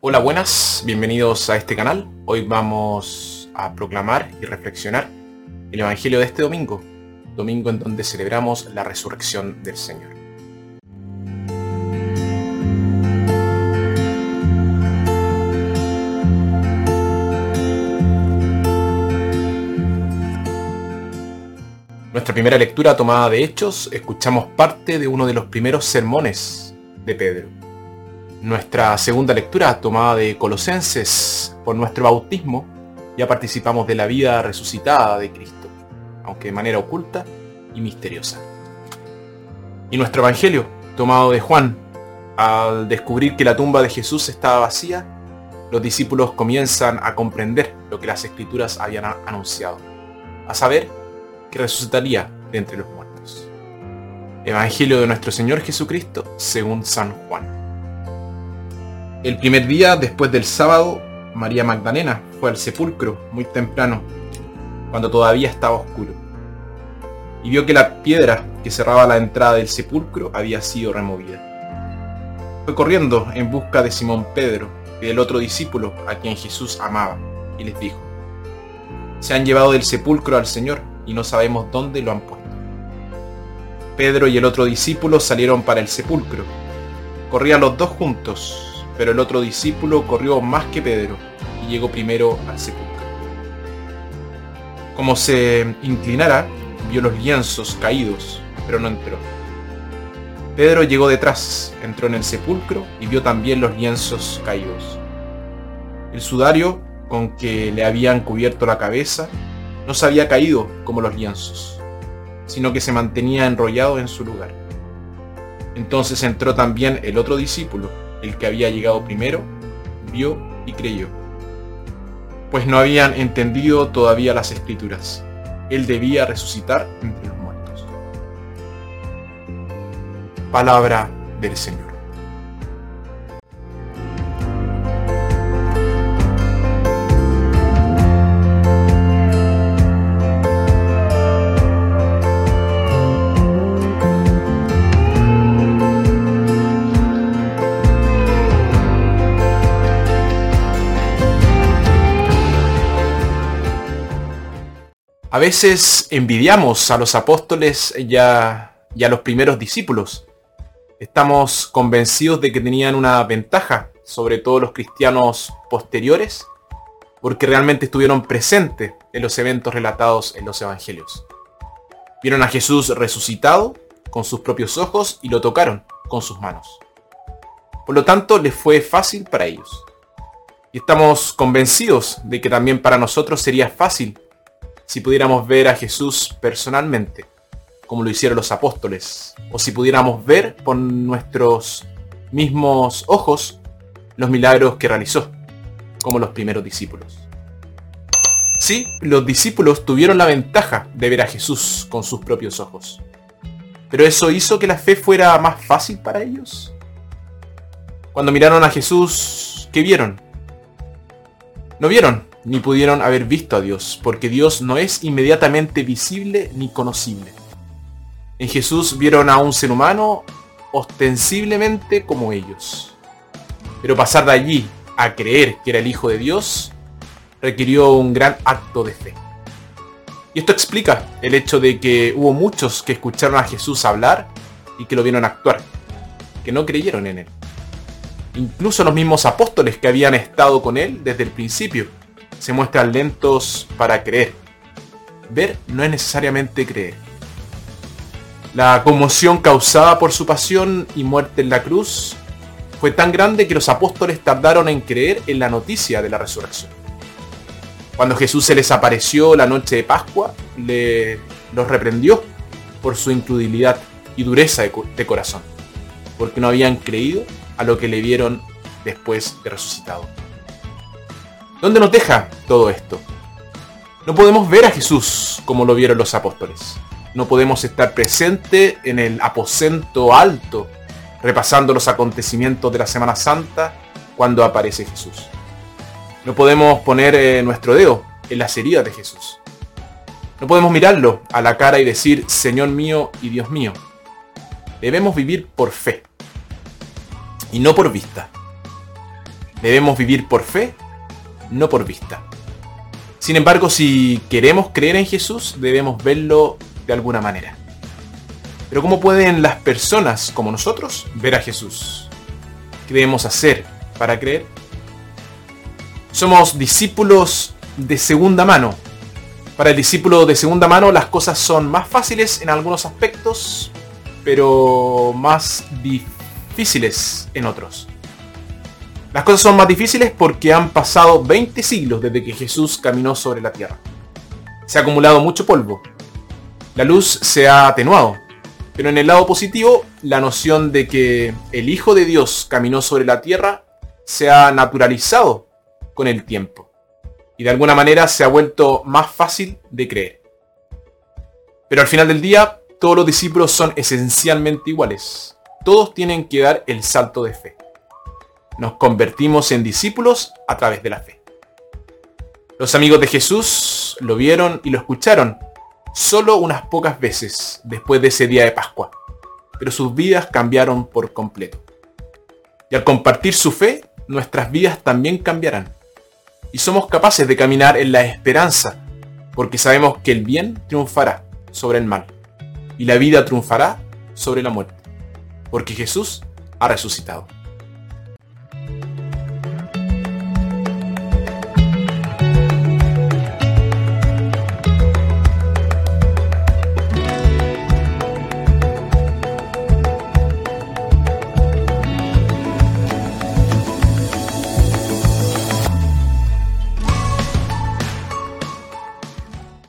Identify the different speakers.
Speaker 1: Hola, buenas, bienvenidos a este canal. Hoy vamos a proclamar y reflexionar el Evangelio de este domingo, domingo en donde celebramos la resurrección del Señor. Nuestra primera lectura tomada de Hechos, escuchamos parte de uno de los primeros sermones de Pedro. Nuestra segunda lectura, tomada de Colosenses, por nuestro bautismo, ya participamos de la vida resucitada de Cristo, aunque de manera oculta y misteriosa. Y nuestro Evangelio, tomado de Juan, al descubrir que la tumba de Jesús estaba vacía, los discípulos comienzan a comprender lo que las escrituras habían anunciado, a saber que resucitaría de entre los muertos. Evangelio de nuestro Señor Jesucristo según San Juan. El primer día después del sábado, María Magdalena fue al sepulcro muy temprano, cuando todavía estaba oscuro, y vio que la piedra que cerraba la entrada del sepulcro había sido removida. Fue corriendo en busca de Simón Pedro y del otro discípulo a quien Jesús amaba, y les dijo, Se han llevado del sepulcro al Señor y no sabemos dónde lo han puesto. Pedro y el otro discípulo salieron para el sepulcro. Corrían los dos juntos pero el otro discípulo corrió más que Pedro y llegó primero al sepulcro. Como se inclinara, vio los lienzos caídos, pero no entró. Pedro llegó detrás, entró en el sepulcro y vio también los lienzos caídos. El sudario con que le habían cubierto la cabeza no se había caído como los lienzos, sino que se mantenía enrollado en su lugar. Entonces entró también el otro discípulo, el que había llegado primero, vio y creyó. Pues no habían entendido todavía las escrituras. Él debía resucitar entre los muertos. Palabra del Señor. A veces envidiamos a los apóstoles y a, los primeros discípulos. Estamos convencidos de que tenían una ventaja sobre todos los cristianos posteriores porque realmente estuvieron presentes en los eventos relatados en los evangelios. Vieron a Jesús resucitado con sus propios ojos y lo tocaron con sus manos. Por lo tanto, les fue fácil para ellos. Y estamos convencidos de que también para nosotros sería fácil si pudiéramos ver a Jesús personalmente, como lo hicieron los apóstoles, o si pudiéramos ver con nuestros mismos ojos los milagros que realizó, como los primeros discípulos. Sí, los discípulos tuvieron la ventaja de ver a Jesús con sus propios ojos. Pero eso hizo que la fe fuera más fácil para ellos. Cuando miraron a Jesús, ¿qué vieron? No vieron ni pudieron haber visto a Dios, porque Dios no es inmediatamente visible ni conocible. En Jesús vieron a un ser humano ostensiblemente como ellos. Pero pasar de allí a creer que era el Hijo de Dios requirió un gran acto de fe. Y esto explica el hecho de que hubo muchos que escucharon a Jesús hablar y que lo vieron actuar, que no creyeron en él. Incluso los mismos apóstoles que habían estado con él desde el principio se muestran lentos para creer. Ver no es necesariamente creer. La conmoción causada por su pasión y muerte en la cruz fue tan grande que los apóstoles tardaron en creer en la noticia de la resurrección. Cuando Jesús se les apareció la noche de Pascua, le, los reprendió por su incredulidad y dureza de, de corazón, porque no habían creído a lo que le vieron después de resucitado. ¿Dónde nos deja todo esto? No podemos ver a Jesús como lo vieron los apóstoles. No podemos estar presente en el aposento alto, repasando los acontecimientos de la Semana Santa cuando aparece Jesús. No podemos poner eh, nuestro dedo en las heridas de Jesús. No podemos mirarlo a la cara y decir, Señor mío y Dios mío. Debemos vivir por fe y no por vista. Debemos vivir por fe, no por vista. Sin embargo, si queremos creer en Jesús, debemos verlo de alguna manera. Pero ¿cómo pueden las personas como nosotros ver a Jesús? ¿Qué debemos hacer para creer? Somos discípulos de segunda mano. Para el discípulo de segunda mano las cosas son más fáciles en algunos aspectos, pero más difíciles en otros. Las cosas son más difíciles porque han pasado 20 siglos desde que Jesús caminó sobre la tierra. Se ha acumulado mucho polvo. La luz se ha atenuado. Pero en el lado positivo, la noción de que el Hijo de Dios caminó sobre la tierra se ha naturalizado con el tiempo. Y de alguna manera se ha vuelto más fácil de creer. Pero al final del día, todos los discípulos son esencialmente iguales. Todos tienen que dar el salto de fe nos convertimos en discípulos a través de la fe. Los amigos de Jesús lo vieron y lo escucharon solo unas pocas veces después de ese día de Pascua, pero sus vidas cambiaron por completo. Y al compartir su fe, nuestras vidas también cambiarán. Y somos capaces de caminar en la esperanza, porque sabemos que el bien triunfará sobre el mal, y la vida triunfará sobre la muerte, porque Jesús ha resucitado.